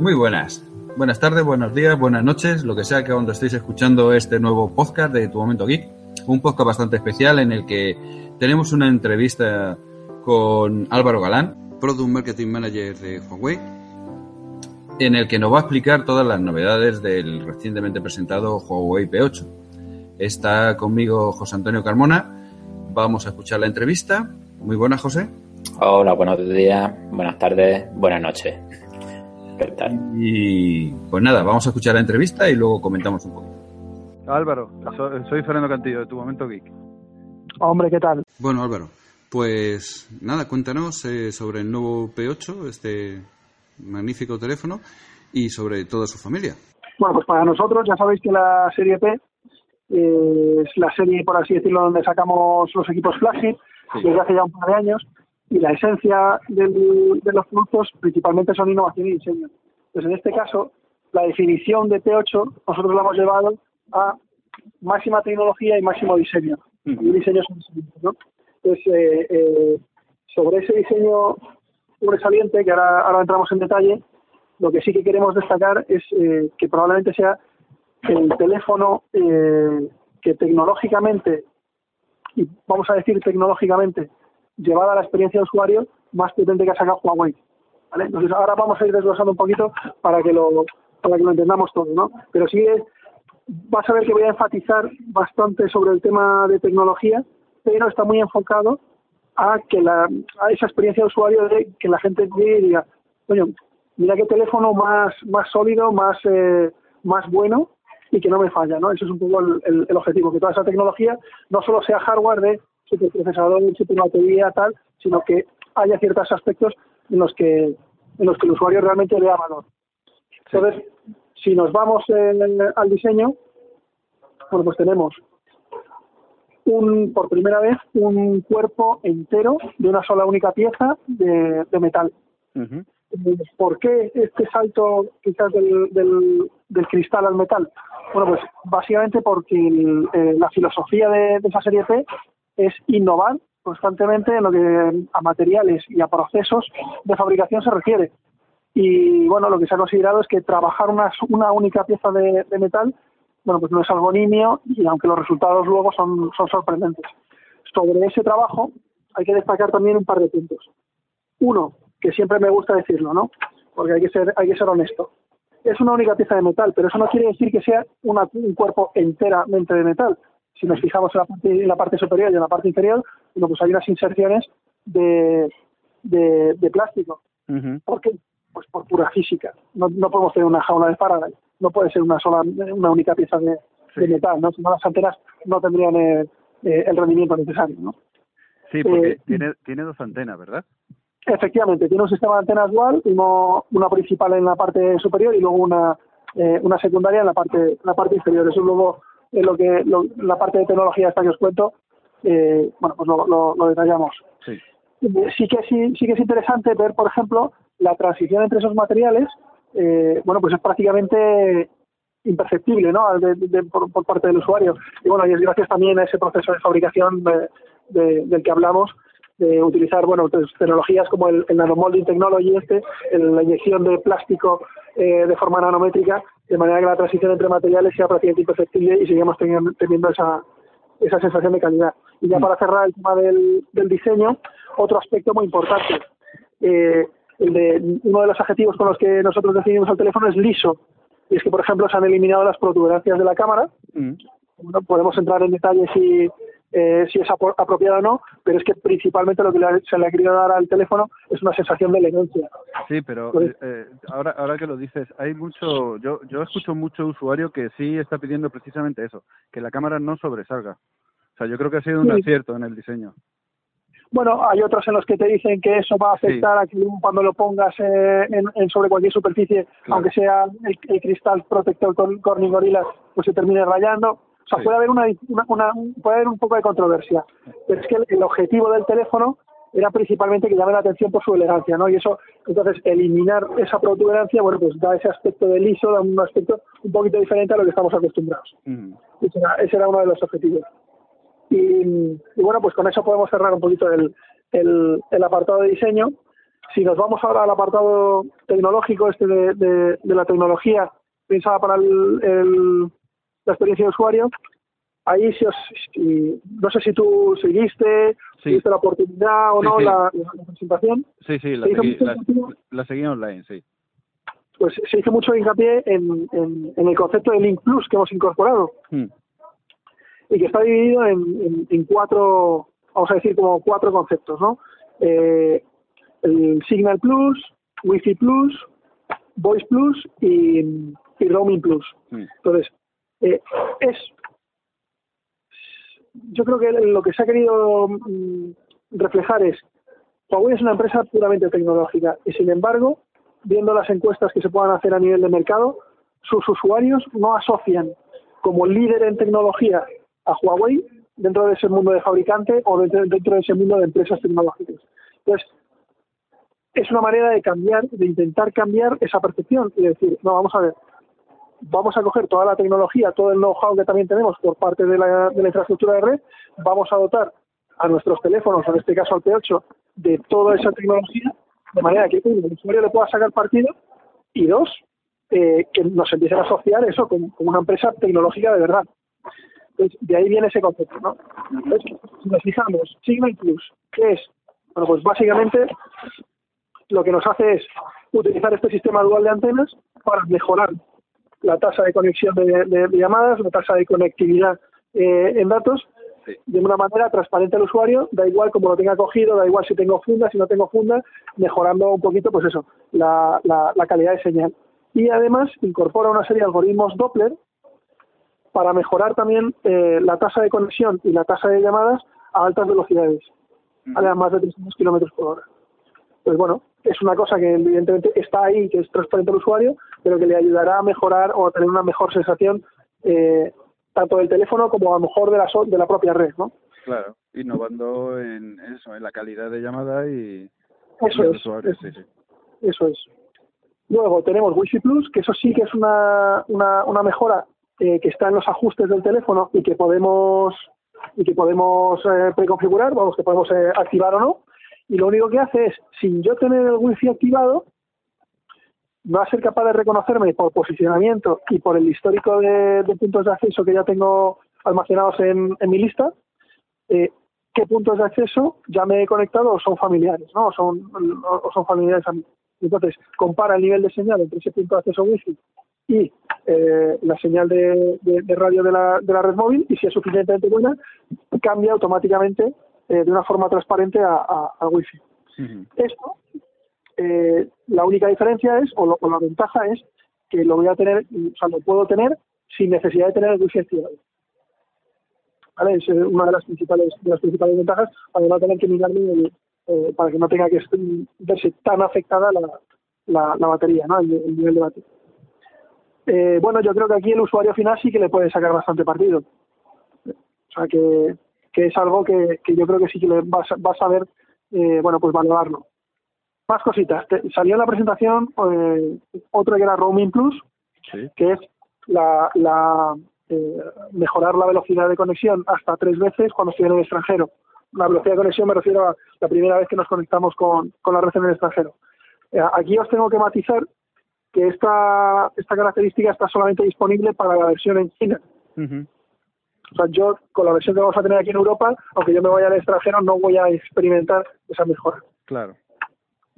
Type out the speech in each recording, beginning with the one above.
Muy buenas. Buenas tardes, buenos días, buenas noches, lo que sea que cuando estéis escuchando este nuevo podcast de Tu Momento Geek. Un podcast bastante especial en el que tenemos una entrevista con Álvaro Galán, Product Marketing Manager de Huawei, en el que nos va a explicar todas las novedades del recientemente presentado Huawei P8. Está conmigo José Antonio Carmona. Vamos a escuchar la entrevista. Muy buenas, José. Hola, buenos días, buenas tardes, buenas noches. Y pues nada, vamos a escuchar la entrevista y luego comentamos un poco. Álvaro, soy Fernando Cantillo de Tu Momento Geek. Hombre, ¿qué tal? Bueno, Álvaro, pues nada, cuéntanos eh, sobre el nuevo P8, este magnífico teléfono, y sobre toda su familia. Bueno, pues para nosotros ya sabéis que la serie P eh, es la serie, por así decirlo, donde sacamos los equipos flagship desde hace ya un par de años y la esencia de los productos principalmente son innovación y diseño. Pues en este caso, la definición de P8 nosotros la hemos llevado a máxima tecnología y máximo diseño. Y diseño ¿no? Entonces, eh, eh, sobre ese diseño sobresaliente, que ahora, ahora entramos en detalle, lo que sí que queremos destacar es eh, que probablemente sea el teléfono que tecnológicamente, y vamos a decir tecnológicamente, llevada a la experiencia de usuario más potente que ha sacado Huawei. ¿vale? Entonces ahora vamos a ir desglosando un poquito para que lo, para que lo entendamos todo, ¿no? Pero sí vas a ver que voy a enfatizar bastante sobre el tema de tecnología, pero está muy enfocado a que la, a esa experiencia de usuario de que la gente diga, coño, mira qué teléfono más, más sólido, más, eh, más bueno y que no me falla, ¿no? Ese es un poco el, el, objetivo, que toda esa tecnología no solo sea hardware de superprocesador, batería, tal, sino que haya ciertos aspectos en los que en los que el usuario realmente le da valor. Entonces, si nos vamos al diseño, bueno, pues tenemos un, por primera vez un cuerpo entero de una sola única pieza de, metal. ¿Por qué este salto quizás del, del, cristal al metal? Bueno, pues básicamente porque eh, la filosofía de, de, esa serie P es innovar constantemente en lo que a materiales y a procesos de fabricación se refiere. Y bueno, lo que se ha considerado es que trabajar una, una única pieza de, metal, bueno, pues no es algo nimio y aunque los resultados luego son, son sorprendentes. Sobre ese trabajo hay que destacar también un par de puntos. Uno, que siempre me gusta decirlo, ¿no? Porque hay que ser, hay que ser honesto. Es una única pieza de metal, pero eso no quiere decir que sea un cuerpo enteramente de metal si nos fijamos en la parte, en la parte superior y en la parte inferior, bueno, pues hay unas inserciones de, de, plástico. ¿Por qué? Pues por pura física. No, no podemos tener una jaula de Faraday. No puede ser una sola, una única pieza de, metal, ¿no? Si no, las antenas no tendrían el, eh, el rendimiento necesario, ¿no? Sí, porque eh, tiene, tiene dos antenas, ¿verdad? Efectivamente, tiene un sistema de antenas dual, uno, una principal en la parte superior y luego una, eh, una secundaria en la parte, en la parte inferior. Eso luego en lo que la parte de tecnología esta que os cuento, eh, bueno, pues lo, lo, detallamos. Sí. sí. que sí, sí que es interesante ver, por ejemplo, la transición entre esos materiales, eh, bueno, pues es prácticamente imperceptible, ¿no? por, parte del usuario. Y bueno, y es gracias también a ese proceso de fabricación del que hablamos, de utilizar bueno pues, tecnologías como el, el, nanomolding technology este, la inyección de plástico eh, de forma nanométrica, de manera que la transición entre materiales sea prácticamente imperceptible y sigamos teniendo, esa, esa sensación de calidad. Y ya mm. para cerrar el tema del, del diseño, otro aspecto muy importante. Eh, el de, uno de los adjetivos con los que nosotros definimos el teléfono es liso. Y es que, por ejemplo, se han eliminado las protuberancias de la cámara. Mm. Bueno, podemos entrar en detalle si, eh, si es apropiado o no, pero es que principalmente lo que se le ha querido dar al teléfono es una sensación de elegancia. Sí, pero pues eh, ahora ahora que lo dices, hay mucho, yo yo escucho mucho usuario que sí está pidiendo precisamente eso, que la cámara no sobresalga. O sea, yo creo que ha sido un acierto en el diseño. Bueno, hay otros en los que te dicen que eso va a afectar a que cuando lo pongas eh, en, sobre cualquier superficie, aunque sea el, cristal protector con Corning Gorilla, pues se termine rayando o sea, puede haber una, puede haber un poco de controversia, pero es que el, objetivo del teléfono era principalmente que llame la atención por su elegancia, ¿no? Y eso, entonces, eliminar esa protuberancia, bueno, pues da ese aspecto de liso, da un aspecto un poquito diferente a lo que estamos acostumbrados. ese, era, uno de los objetivos. Y, bueno, pues con eso podemos cerrar un poquito el, el, apartado de diseño. Si nos vamos ahora al apartado tecnológico, este de, de, la tecnología pensada para el, la experiencia de usuario, ahí si, os, no sé si tú seguiste, sí. la oportunidad o no La, presentación. Sí, sí, la, seguí, la, seguí online, sí. Pues se hizo mucho hincapié en, en, el concepto de Link Plus que hemos incorporado. Hmm. Y que está dividido en, en, cuatro, vamos a decir como cuatro conceptos, ¿no? Eh, el Signal Plus, Wi-Fi Plus, Voice Plus y, y Roaming Plus. Hmm. Entonces, eh, es yo creo que lo que se ha querido mm, reflejar es Huawei es una empresa puramente tecnológica y sin embargo, viendo las encuestas que se puedan hacer a nivel de mercado, sus usuarios no asocian como líder en tecnología a Huawei dentro de ese mundo de fabricante o dentro, dentro de ese mundo de empresas tecnológicas. Entonces, es una manera de cambiar, de intentar cambiar esa percepción y decir, no, vamos a ver, vamos a coger toda la tecnología, todo el know-how que también tenemos por parte de la, infraestructura de red, vamos a dotar a nuestros teléfonos, en este caso al P8, de toda esa tecnología, de manera que el usuario le pueda sacar partido y dos, eh, que nos empiecen a asociar eso con, una empresa tecnológica de verdad. Entonces, de ahí viene ese concepto, ¿no? Entonces, si nos fijamos, Signal Plus, ¿qué es? Bueno, pues básicamente lo que nos hace es utilizar este sistema dual de antenas para mejorar la tasa de conexión de, llamadas, la tasa de conectividad eh, en datos, de una manera transparente al usuario, da igual como lo tenga cogido, da igual si tengo funda, si no tengo funda, mejorando un poquito, pues eso, la, la, calidad de señal. Y además incorpora una serie de algoritmos Doppler para mejorar también eh, la tasa de conexión y la tasa de llamadas a altas velocidades, a más de 300 kilómetros por hora. Pues bueno, es una cosa que evidentemente está ahí, que es transparente al usuario, pero que le ayudará a mejorar o a tener una mejor sensación eh, tanto del teléfono como a lo mejor de la, de la propia red, ¿no? Claro, innovando en eso, en la calidad de llamada y eso es, usuario, sí, sí. Eso es. Luego tenemos Wi-Fi Plus, que eso sí que es una, una, una mejora eh, que está en los ajustes del teléfono y que podemos y que podemos eh, preconfigurar, vamos, que podemos eh, activar o no y lo único que hace es, sin yo tener el wifi activado, va a ser capaz de reconocerme por posicionamiento y por el histórico de, puntos de acceso que ya tengo almacenados en, mi lista, eh, qué puntos de acceso ya me he conectado o son familiares, ¿no? O son, o son familiares a mí. Entonces, compara el nivel de señal entre ese punto de acceso wifi y eh, la señal de, radio de la, de la red móvil y si es suficientemente buena, cambia automáticamente eh, de una forma transparente a, a, Wi-Fi. Esto, eh, la única diferencia es, o, la ventaja es, que lo voy a tener, o sea, lo puedo tener sin necesidad de tener el Wi-Fi activado. ¿Vale? Es eh, una de las principales, de las principales ventajas para no tener que mirarme, eh, para que no tenga que verse tan afectada la, la, batería, ¿no? el, el, nivel de batería. Eh, bueno, yo creo que aquí el usuario final sí que le puede sacar bastante partido. O sea que que es algo que, que yo creo que sí que vas, vas a eh, bueno, pues valorarlo. Más cositas. salió en la presentación eh, otro que era Roaming Plus, que es la, la eh, mejorar la velocidad de conexión hasta tres veces cuando estoy en el extranjero. La velocidad de conexión me refiero a la primera vez que nos conectamos con, con la red en el extranjero. Eh, aquí os tengo que matizar que esta, esta característica está solamente disponible para la versión en China. O sea, yo con la versión que vamos a tener aquí en Europa, aunque yo me vaya al extranjero, no voy a experimentar esa mejora. Claro.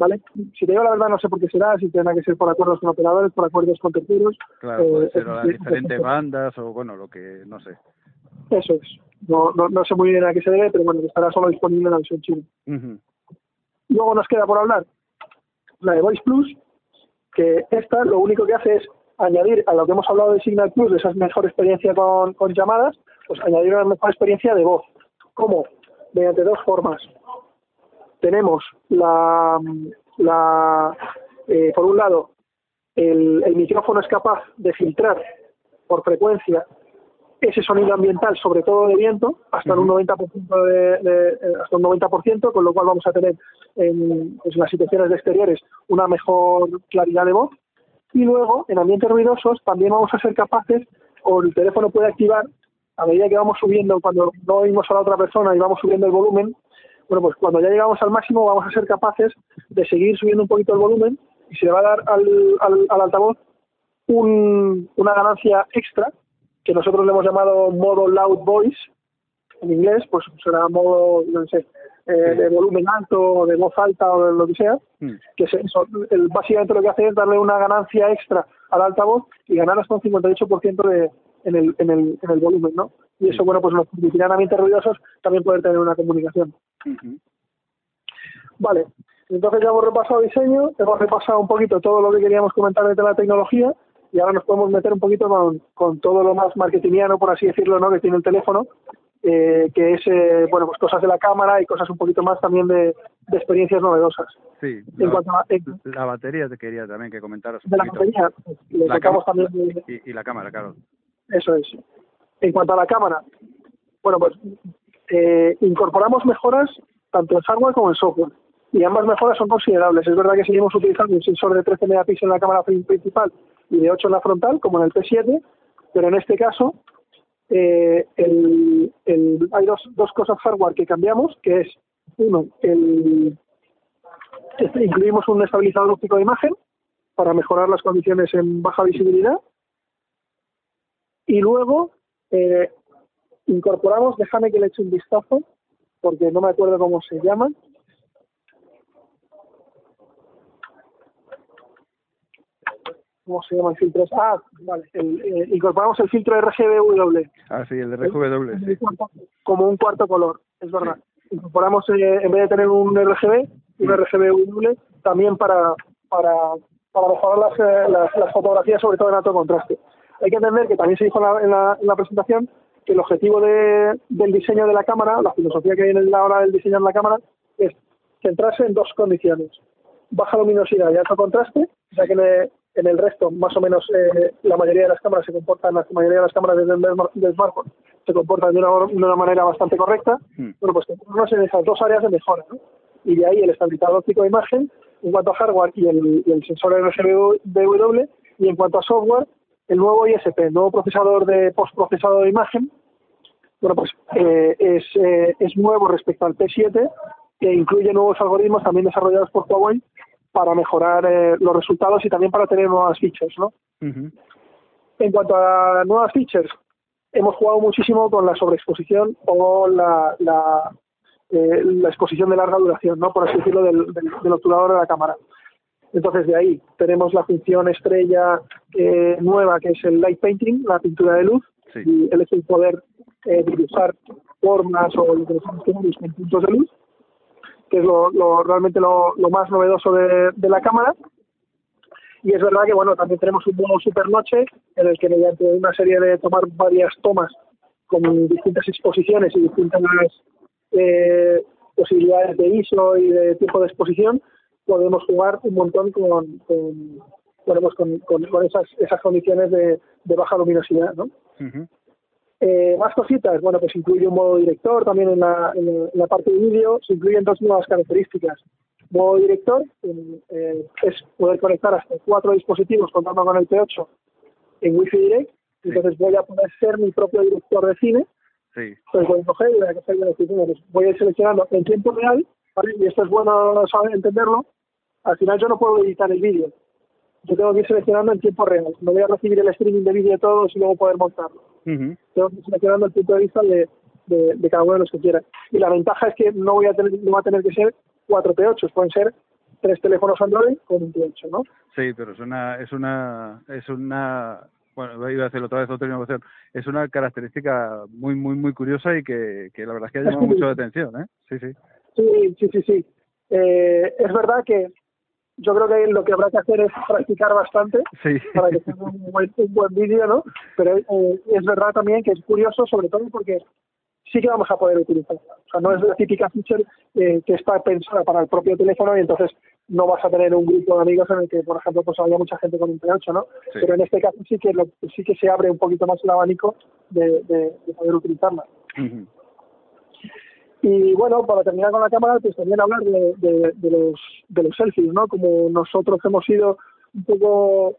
¿Vale? Si te digo la verdad, no sé por qué será, si tendrá que ser por acuerdos con operadores, por acuerdos con terceros. Claro, puede eh, ser las diferentes bandas o, bueno, lo que, no sé. Eso es. No, no, no sé muy bien a qué se debe, pero bueno, estará solo disponible en la versión china. Luego nos queda por hablar la de Voice Plus, que esta lo único que hace es añadir a lo que hemos hablado de Signal Plus, de esa mejor experiencia con, con llamadas, pues añadir una mejor experiencia de voz. ¿Cómo? Mediante dos formas. Tenemos la, la eh, por un lado, el, el, micrófono es capaz de filtrar por frecuencia ese sonido ambiental, sobre todo de viento, hasta un 90% de, de, eh, hasta un 90%, con lo cual vamos a tener en, pues, en las situaciones de exteriores una mejor claridad de voz. Y luego, en ambientes ruidosos, también vamos a ser capaces, o el teléfono puede activar a medida que vamos subiendo, cuando no oímos a la otra persona y vamos subiendo el volumen, Bueno, pues cuando ya llegamos al máximo vamos a ser capaces de seguir subiendo un poquito el volumen y se le va a dar al, al, al altavoz un, una ganancia extra que nosotros le hemos llamado modo loud voice en inglés, pues será modo, no sé, eh, de volumen alto o de voz alta o de lo que sea, Mm. que es eso, el, básicamente lo que hace es darle una ganancia extra al altavoz y ganar hasta un 58% de, en, el, en, el, en el volumen, ¿no? Y eso, bueno, pues nos permitirá en ambientes ruidosos también poder tener una comunicación. Vale, entonces ya hemos repasado diseño, hemos repasado un poquito todo lo que queríamos comentar de la tecnología y ahora nos podemos meter un poquito con, con todo lo más marketingiano, por así decirlo, ¿no? que tiene el teléfono, eh, que es, eh, bueno, pues cosas de la cámara y cosas un poquito más también de, de experiencias novedosas. Sí, En la, cuanto a en- la batería te quería también que comentaras un de la batería, le La cama- también de- Y, y la cámara, claro. Eso es. En cuanto a la cámara, bueno, pues eh, incorporamos mejoras tanto en hardware como en software. Y ambas mejoras son considerables. Es verdad que seguimos utilizando un sensor de 13 megapíxeles en la cámara prin- principal y de 8 en la frontal, como en el P7, pero en este caso eh, hay dos, dos cosas hardware que cambiamos, que es, uno, el, incluimos un estabilizador óptico de imagen para mejorar las condiciones en baja visibilidad y luego eh, incorporamos, déjame que le eche un vistazo, porque no me acuerdo cómo se llaman. ¿Cómo se llama el filtro? Ah, vale. el- eh, incorporamos el filtro RGBW Ah, sí, el sí. como un cuarto color, es verdad. Incorporamos, eh, en vez de tener un RGB, un RGBW también para, para, para mejorar las, eh, las, las fotografías, sobre todo en alto contraste. Hay que entender que también se dijo en la, en la, en la presentación que el objetivo de, del diseño de la cámara, la filosofía que hay en la hora del diseño de la cámara, es centrarse en dos condiciones. Baja luminosidad y alto contraste, ya que en el, en el resto, más o menos, eh, la mayoría de las cámaras se comportan, la mayoría de las cámaras del, smartphone se comportan de una, de una manera bastante correcta. Mm. Bueno, pues centrarnos en esas dos áreas de mejora, ¿no? Y de ahí el estabilizador óptico de imagen, en cuanto a hardware y el, y el sensor RGBW, y en cuanto a software, el nuevo ISP, el nuevo procesador de postprocesado de imagen, bueno, pues eh, es, eh, es nuevo respecto al P7, que incluye nuevos algoritmos también desarrollados por Huawei para mejorar eh, los resultados y también para tener nuevas features, ¿no? Ujú. En cuanto a nuevas features, hemos jugado muchísimo con la sobreexposición o la, la, eh, la exposición de larga duración, ¿no? por así decirlo, del, del, del obturador de la cámara. Entonces, de ahí tenemos la función estrella eh, nueva, que es el light painting, la pintura de luz, Sí. y el hecho de poder eh, dibujar formas o lo que nosotros tenemos con puntos de luz, que es lo, lo- realmente lo, lo más novedoso de, de la cámara. Y es verdad que bueno también tenemos un modo supernoche en el que mediante una serie de tomar varias tomas con distintas exposiciones y distintas eh, posibilidades de ISO y de tiempo de exposición podemos jugar un montón con, pues con, con- con esas, esas condiciones de, de baja luminosidad, ¿no? Eh, más cositas, bueno, pues incluye un modo director también en la, en la- parte de vídeo, se incluyen dos nuevas características. Modo director eh, es poder conectar hasta cuatro dispositivos contando con el P8 en Wi-Fi Direct, entonces voy a poder ser mi propio director de cine, Sí. voy a coger y voy a coger los voy a ir seleccionando en tiempo real, ¿vale? y esto es bueno saber entenderlo, al final yo no puedo editar el vídeo, yo tengo que ir seleccionando en tiempo real, no voy a recibir el streaming de vídeo de todos y luego poder montarlo Ujú. tengo que ir seleccionando el punto de vista de, de, de cada uno de los que quiera. Y la ventaja es que no voy a tener, no va a tener que ser cuatro P8, pueden ser tres teléfonos Android con un P8, ¿no? Sí, pero es una, es una, es una, bueno, iba a hacer otra vez otra innovación. Es una característica muy, muy, muy curiosa y que, que la verdad es que ha llamado mucho la atención, ¿eh? Sí, sí. Sí, sí, sí, sí. Eh, es verdad que yo creo que lo que habrá que hacer es practicar bastante Sí. para que tenga un buen, un buen vídeo, ¿no? Pero eh, es verdad también que es curioso, sobre todo porque sí que vamos a poder utilizarla. O sea, no es la típica feature eh, que está pensada para el propio teléfono y entonces no vas a tener un grupo de amigos en el que, por ejemplo, pues haya mucha gente con un P8, ¿no? Sí. Pero en este caso sí que lo- sí que se abre un poquito más el abanico de, de- de poder utilizarla. Ujú. Y bueno, para terminar con la cámara, pues también hablar de, de- de los, de los selfies, ¿no? Como nosotros hemos sido un poco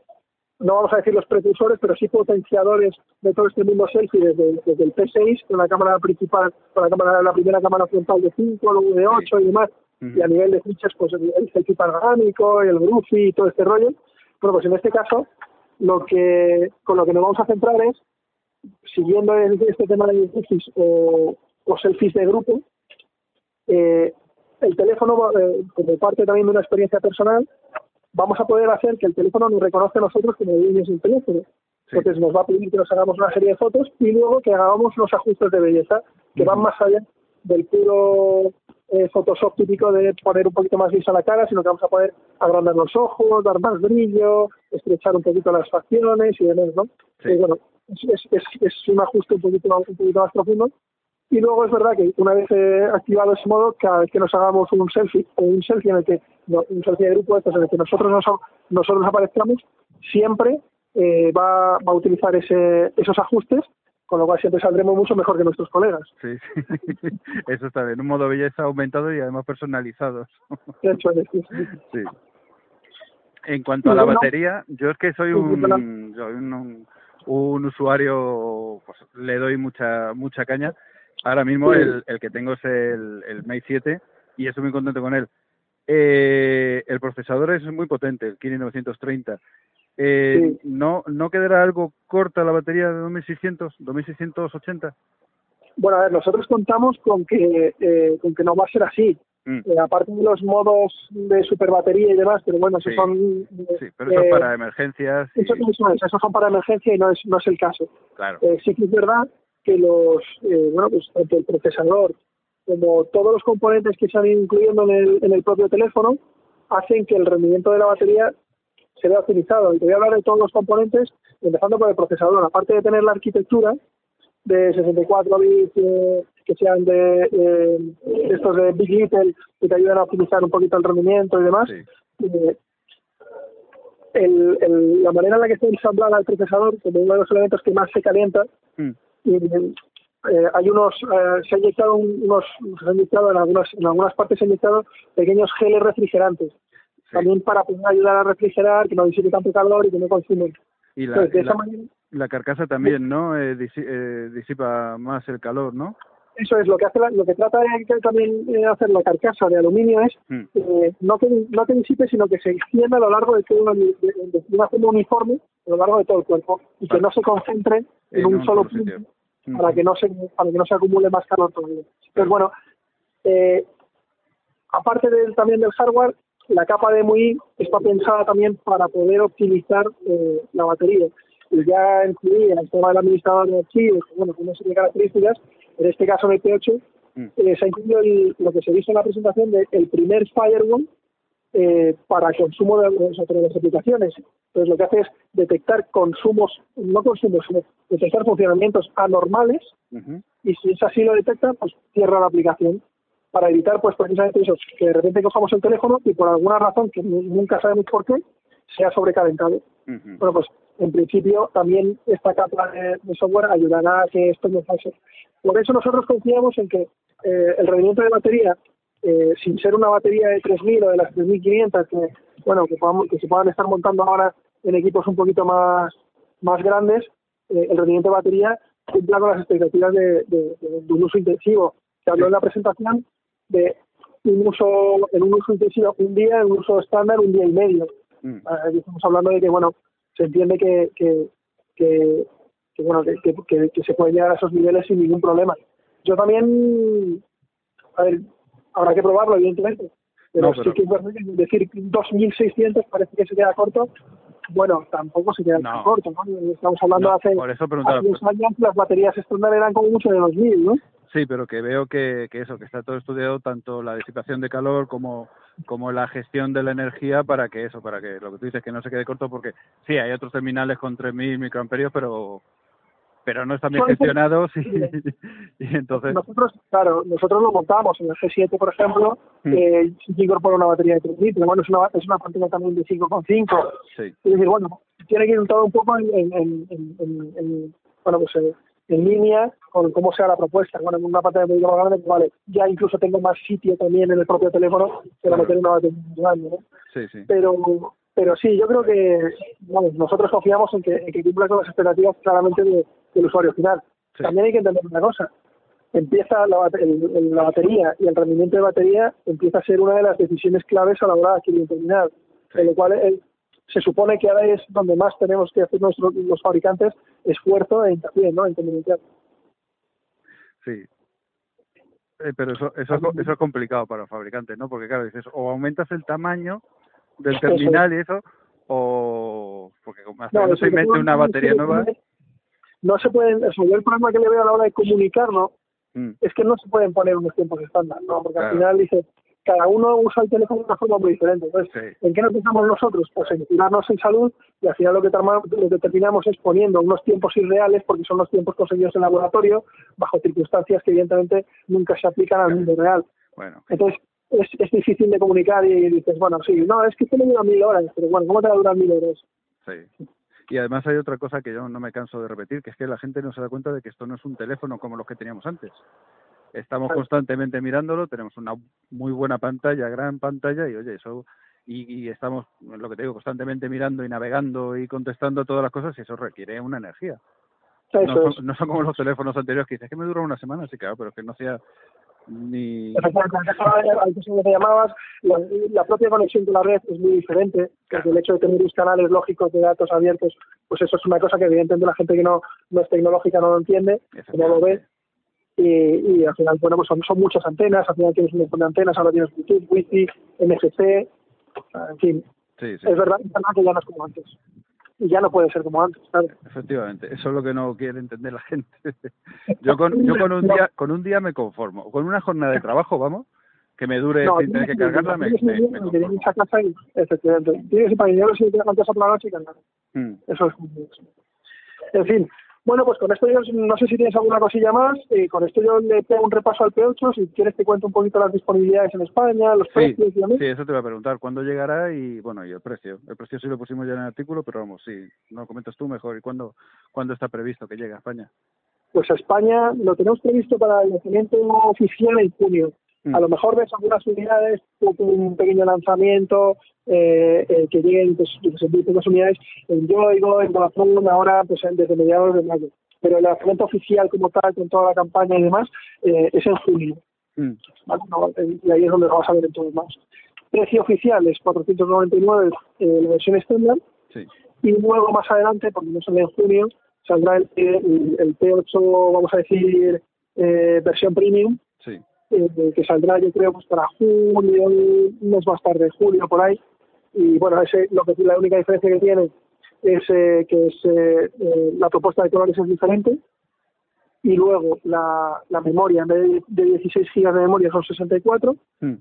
no vamos a decir los precursores, pero sí potenciadores de todo este mundo selfie desde, desde el P6, con la cámara principal, con la cámara, la primera cámara frontal de 5, luego de 8 y demás, y a nivel de fichas, pues el, selfie panorámico, el Groovy y todo este rollo. Bueno, pues en este caso, lo que con lo que nos vamos a centrar es, siguiendo este tema de selfies o, o selfies de grupo, eh, el teléfono, eh, como parte también de una experiencia personal, vamos a poder hacer que el teléfono nos reconozca a nosotros como dueños del teléfono. Entonces nos va a pedir que nos hagamos una serie de fotos y luego que hagamos los ajustes de belleza que van más allá del puro eh, Photoshop típico de poner un poquito más lisa la cara, sino que vamos a poder agrandar los ojos, dar más brillo, estrechar un poquito las facciones y demás, ¿no? Y bueno, es, es, es, un ajuste un poquito, un poquito más profundo y luego es verdad que una vez eh, activado ese modo, cada vez que nos hagamos un selfie o un selfie en el que un selfie de grupo, en el que nosotros nos, nosotros aparezcamos, siempre eh, va, va a utilizar ese, esos ajustes con lo cual siempre saldremos mucho mejor que nuestros colegas. Sí, sí. eso está bien, un modo belleza aumentado y además personalizados. hecho, sí. sí. En cuanto a la batería, yo es que soy un, soy un, un, usuario, pues le doy mucha mucha caña Ahora mismo el, el, que tengo es el, el Mate 7 y estoy muy contento con él. Eh, el procesador es muy potente, el Kirin 930. Eh, ¿no, ¿No quedará algo corta la batería de 2600, 2680? Bueno, a ver, nosotros contamos con que, eh, con que no va a ser así. Mm. Eh, aparte de los modos de super batería y demás, pero bueno, esos son... sí, pero eso es para emergencias. Eso, esos son para emergencia y no es, no es el caso. Claro. sí que es verdad que los, eh, bueno, pues tanto el procesador como todos los componentes que se han incluyendo en el, en el propio teléfono hacen que el rendimiento de la batería se vea optimizado. Y te voy a hablar de todos los componentes, empezando por el procesador. Aparte de tener la arquitectura de 64 bits eh, que sean de, eh, estos de Big Little que te ayudan a optimizar un poquito el rendimiento y demás, eh, el, el, la manera en la que está ensamblada el procesador, como uno de los elementos que más se calienta, mm y eh, hay unos, eh, se ha inyectado unos, se ha inyectado en algunas, en algunas partes se han inyectado pequeños geles refrigerantes, también para poder ayudar a refrigerar, que no disipe tanto calor y que no consumen. Y la, la, carcasa también, ¿no? Eh, eh, disipa más el calor, ¿no? Eso es, lo que hace lo que trata de también hacer la carcasa de aluminio es mm. no, que, no que disipe, sino que se extienda a lo largo de todo el, de, una forma uniforme a lo largo de todo el cuerpo y que no se concentre en, un, solo punto para que no se para que no se acumule más calor todavía. Entonces bueno, eh, aparte del, también del hardware, la capa de MUI está pensada también para poder optimizar eh, la batería. Y ya incluí en el tema del administrador de archivos, bueno, con una serie de características, en este caso en el P8, mm. eh, se ha incluido lo que se dice en la presentación del el primer firewall eh, para consumo de, de, las aplicaciones. Entonces lo que hace es detectar consumos, no consumos, sino detectar funcionamientos anormales y si es así lo detecta, pues cierra la aplicación para evitar pues precisamente eso, que de repente cojamos el teléfono y por alguna razón que nunca sabemos por qué, sea sobrecalentado. Bueno, pues en principio también esta capa de, software ayudará a que esto no pase. Por eso nosotros confiamos en que eh, el rendimiento de batería eh, sin ser una batería de 3.000 o de las 3.500 que, bueno, que, podamos, que se puedan estar montando ahora en equipos un poquito más, más grandes, eh, el rendimiento de batería cumpla con las expectativas de, de, un uso intensivo. Se habló en la presentación de un uso, en un uso intensivo un día, en un uso estándar un día y medio. Mm. Ah, estamos hablando de que, bueno, se entiende que, que, que, bueno, que, que, que, se puede llegar a esos niveles sin ningún problema. Yo también, a ver, habrá que probarlo, evidentemente. Pero, sí que es verdad que decir 2.600 parece que se queda corto. Bueno, tampoco se queda corto, ¿no? Estamos hablando de hace, por eso hace unos años las baterías estándar eran como mucho de 2.000, ¿no? Sí, pero que veo que, que eso, que está todo estudiado, tanto la disipación de calor como como la gestión de la energía para que eso, para que lo que tú dices que no se quede corto, porque sí, hay otros terminales con 3.000 microamperios, pero pero no están bien gestionados y, y, entonces nosotros claro nosotros lo montamos en el G7 por ejemplo mm. eh, incorpora una batería de 3 litros bueno es una es una pantalla también de 5,5 sí. es decir bueno tiene que ir todo un poco en, en, en, en bueno pues en línea con cómo sea la propuesta. Bueno, en una pantalla muy grande, vale, ya incluso tengo más sitio también en el propio teléfono para meter una batería más grande, ¿no? Sí, sí. Pero, Pero sí, yo creo que bueno, nosotros confiamos en que, en que cumpla con las expectativas claramente de- del usuario final. Sí. También hay que entender una cosa. Empieza la, el- la batería y el rendimiento de batería empieza a ser una de las decisiones claves a la hora de adquirir un terminal. Con lo cual, el- se supone que ahora es donde más tenemos que hacer nuestros, los fabricantes esfuerzo e hincapié, ¿no? En comunicar. Sí. Eh, pero eso, eso, eso es complicado para los fabricantes, ¿no? Porque claro, dices, o aumentas el tamaño del terminal y eso, o porque como hasta no eso se invente no- una batería nueva. No se pueden, o sea, yo el problema que le veo a la hora de comunicarlo Mm, es que no se pueden poner unos tiempos estándar, ¿no? Porque Claro. al final dice, cada uno usa el teléfono de una forma muy diferente. Entonces, Sí. ¿en qué nos pensamos nosotros? Pues en curarnos en salud y al final lo que, lo que terminamos es poniendo unos tiempos irreales porque son los tiempos conseguidos en laboratorio bajo circunstancias que evidentemente nunca se aplican al mundo real. Bueno, Entonces, es, es difícil de comunicar y dices, bueno, sí, no, es que esto me dura mil horas, pero bueno, ¿cómo te va a durar mil horas? sí. Y además hay otra cosa que yo no me canso de repetir, que es que la gente no se da cuenta de que esto no es un teléfono como los que teníamos antes. Estamos constantemente mirándolo, tenemos una muy buena pantalla, gran pantalla, y oye, eso, y, y estamos, lo que te digo, constantemente mirando y navegando y contestando todas las cosas, y eso requiere una energía. Eso no, son, no son como los teléfonos anteriores que dices que me dura una semana, sí, claro, pero es que no hacía ni... Al que te llamabas, la, la propia conexión con la red es muy diferente, porque el hecho de tener unos canales lógicos de datos abiertos, pues eso es una cosa que evidentemente la gente que no, no es tecnológica no lo entiende, que no lo ve, y, y al final, bueno, pues son, son muchas antenas, al final tienes un montón de antenas, ahora tienes Bluetooth, Wi-Fi, NFC, en fin, Sí, sí, es verdad, es verdad que ya no es como antes. Y ya no puede ser como antes, claro. efectivamente. Eso es lo que no quiere entender la gente. Yo con, yo con un día con un día me conformo. Con una jornada de trabajo, vamos, que me dure No, sin tener que cargarla, me, me, me conformo. a casa y, efectivamente, tienes para dinero si te levantas por la noche y cargar. Mm. Eso es. En fin, bueno, pues con esto yo no sé si tienes alguna cosilla más. eh, con esto yo le pego un repaso al P8. Si quieres, te cuento un poquito las disponibilidades en España, los Sí, precios y demás. sí, eso te voy a preguntar. ¿Cuándo llegará y, bueno, y el precio? El precio sí lo pusimos ya en el artículo, pero vamos, sí, no comentas tú mejor. ¿Y cuándo, cuándo está previsto que llegue a España? Pues a España lo tenemos previsto para el lanzamiento oficial en junio. Mm. A lo mejor ves algunas unidades, con un pequeño lanzamiento, eh, eh, que lleguen pues, pocas unidades en Yoigo, en Vodafone, ahora pues desde mediados de mayo. Pero el lanzamiento oficial como tal, con toda la campaña y demás, eh, es en junio. Mm. ¿vale? No, eh, y ahí es donde lo vas a ver en todos más. Precio oficial es 499 eh, la versión estándar Sí, y luego más adelante, porque no sale en junio, saldrá el, el, el P8, vamos a decir, eh, versión premium. Eh, que saldrá yo creo pues para julio, un mes más tarde, julio por ahí. Y bueno, ese lo que la única diferencia que tiene es eh, que es, eh, eh, la propuesta de colores es diferente y luego la, la memoria en vez de, de 16 GB de memoria son 64 Mm.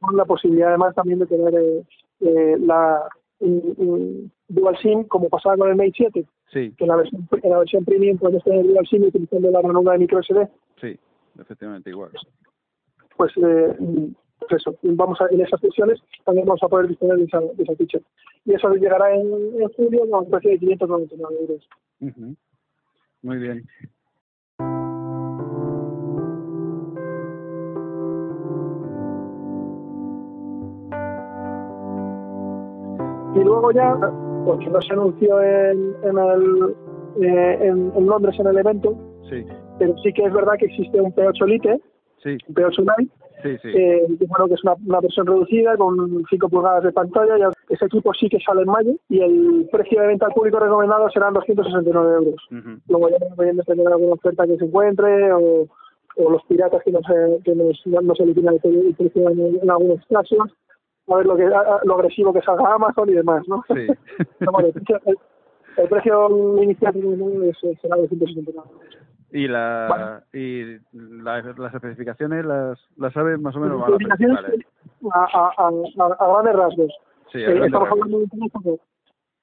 con la posibilidad además también de tener eh, eh, la un- un dual SIM como pasaba con el Mate 7 Sí, que en la versión, en la versión premium puedes tener dual SIM utilizando la ranura de micro SD sí, efectivamente igual. Pues, eh, pues eso, vamos a, en esas sesiones también vamos a poder disponer de esa, de esa feature. Y eso llegará en, en julio a un precio de 599 euros. Muy bien. Y luego ya, porque no se anunció en, en, el, eh, en, en Londres en el evento, Sí, pero sí que es verdad que existe un P8 Lite, sí, un P8 Lite, sí, sí. eh, que, bueno, que es una, una versión reducida con 5 pulgadas de pantalla. Ya, ese equipo sí que sale en mayo y el precio de venta al público recomendado serán 269 euros. Ujú. luego ya pueden depender de alguna oferta que se encuentre o, o los piratas que nos, que nos, nos eliminan el precio- en, en algunos casos a ver lo que lo agresivo que salga Amazon y demás ¿no? Sí. Pero bueno, el, precio- el- precio inicial será de 169 y la y la- las especificaciones las las sabes más o menos Las especificaciones, vale. a, a, a, a grandes rasgos. Sí, Eh, a grandes estamos rasgos. hablando de un teléfono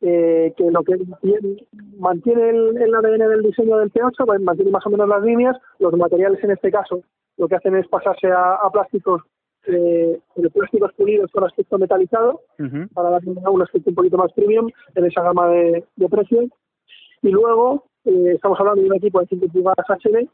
eh, que lo que tiene- mantiene el, el ADN del diseño del P8, pues mantiene más o menos las líneas, los materiales en este caso lo que hacen es pasarse a, a plásticos eh, de plásticos pulidos con aspecto metalizado para darle un aspecto un poquito más premium en esa gama de, de precios. Y luego eh, estamos hablando de un equipo de 5 pulgadas HD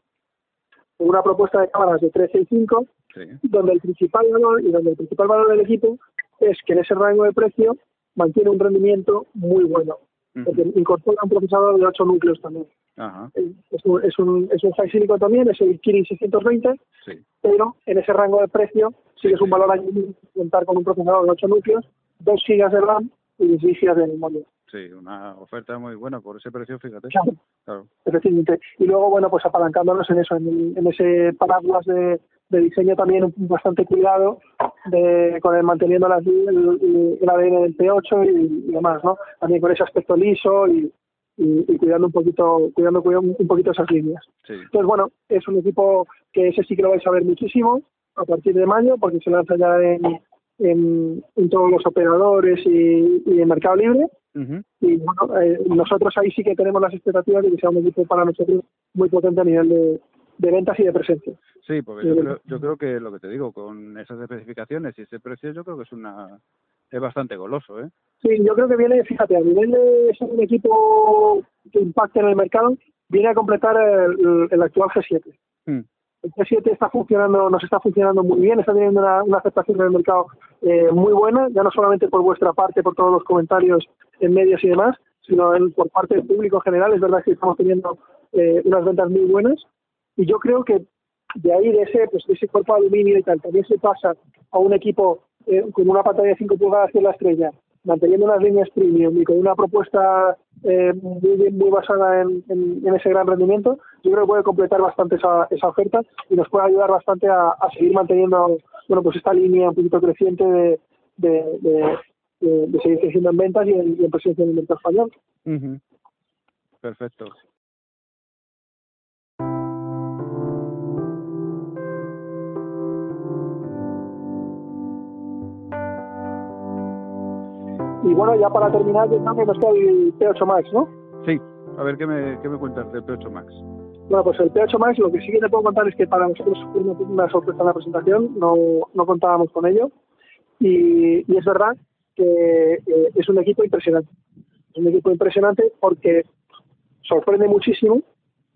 con una propuesta de cámaras de 13 y 5 Sí. donde el principal valor y donde el principal valor del equipo es que en ese rango de precio mantiene un rendimiento muy bueno. Porque incorpora un procesador de 8 núcleos también. Ajá. Es, un, es, un, es un high silicon también, es el Kirin 620, Sí. pero en ese rango de precio sí que es un valor añadido contar con un procesador de 8 núcleos, 2 GB de RAM y 16 GB de memoria. Sí, una oferta muy buena por ese precio, fíjate. Claro. Claro. Efectivamente. Y luego, bueno, pues apalancándonos en eso, en, en ese paraguas de, de diseño también bastante cuidado, de, con el manteniendo las, el, el, ADN del P8 y, y demás, ¿no? También con ese aspecto liso y, y, y cuidando un poquito, cuidando, cuidando un poquito esas líneas. Sí. Entonces, bueno, es un equipo que ese sí que lo vais a ver muchísimo a partir de mayo, porque se lanza ya en, en, en todos los operadores y, y en Mercado Libre. Ujú. Y bueno, eh, nosotros ahí sí que tenemos las expectativas de que sea un equipo para nosotros muy potente a nivel de, de ventas y de presencia. Sí, porque yo creo, yo creo que lo que te digo, con esas especificaciones y ese precio, yo creo que es una es bastante goloso, ¿eh? Sí, yo creo que viene, fíjate, a nivel de ser un equipo que impacte en el mercado, viene a completar el, el actual G7. Mm. El G7 está funcionando, nos está funcionando muy bien, está teniendo una, una aceptación en el mercado eh, muy buena, ya no solamente por vuestra parte, por todos los comentarios en medios y demás, sino en- por parte del público en general. Es verdad que estamos teniendo eh, unas ventas muy buenas y yo creo que de ahí, de ese, pues, de ese cuerpo de aluminio y tal, también se pasa a un equipo eh, con una pantalla de 5 pulgadas en la estrella, manteniendo unas líneas premium y con una propuesta eh, muy muy basada en, en- en ese gran rendimiento, yo creo que puede completar bastante esa, esa oferta y nos puede ayudar bastante a, a seguir manteniendo bueno pues esta línea un poquito creciente de, de, de- de- de seguir creciendo en ventas y en, y en presencia en el mercado español. Perfecto. Y bueno, ya para terminar, yo creo que nos queda el P8 Max, ¿no? Sí, a ver qué me, qué me cuentas del P8 Max. Bueno, pues el P8 Max, lo que sí que te puedo contar es que para nosotros fue una, una sorpresa en la presentación, no, no contábamos con ello. Y, y es verdad que eh, es un equipo impresionante. Es un equipo impresionante porque sorprende muchísimo,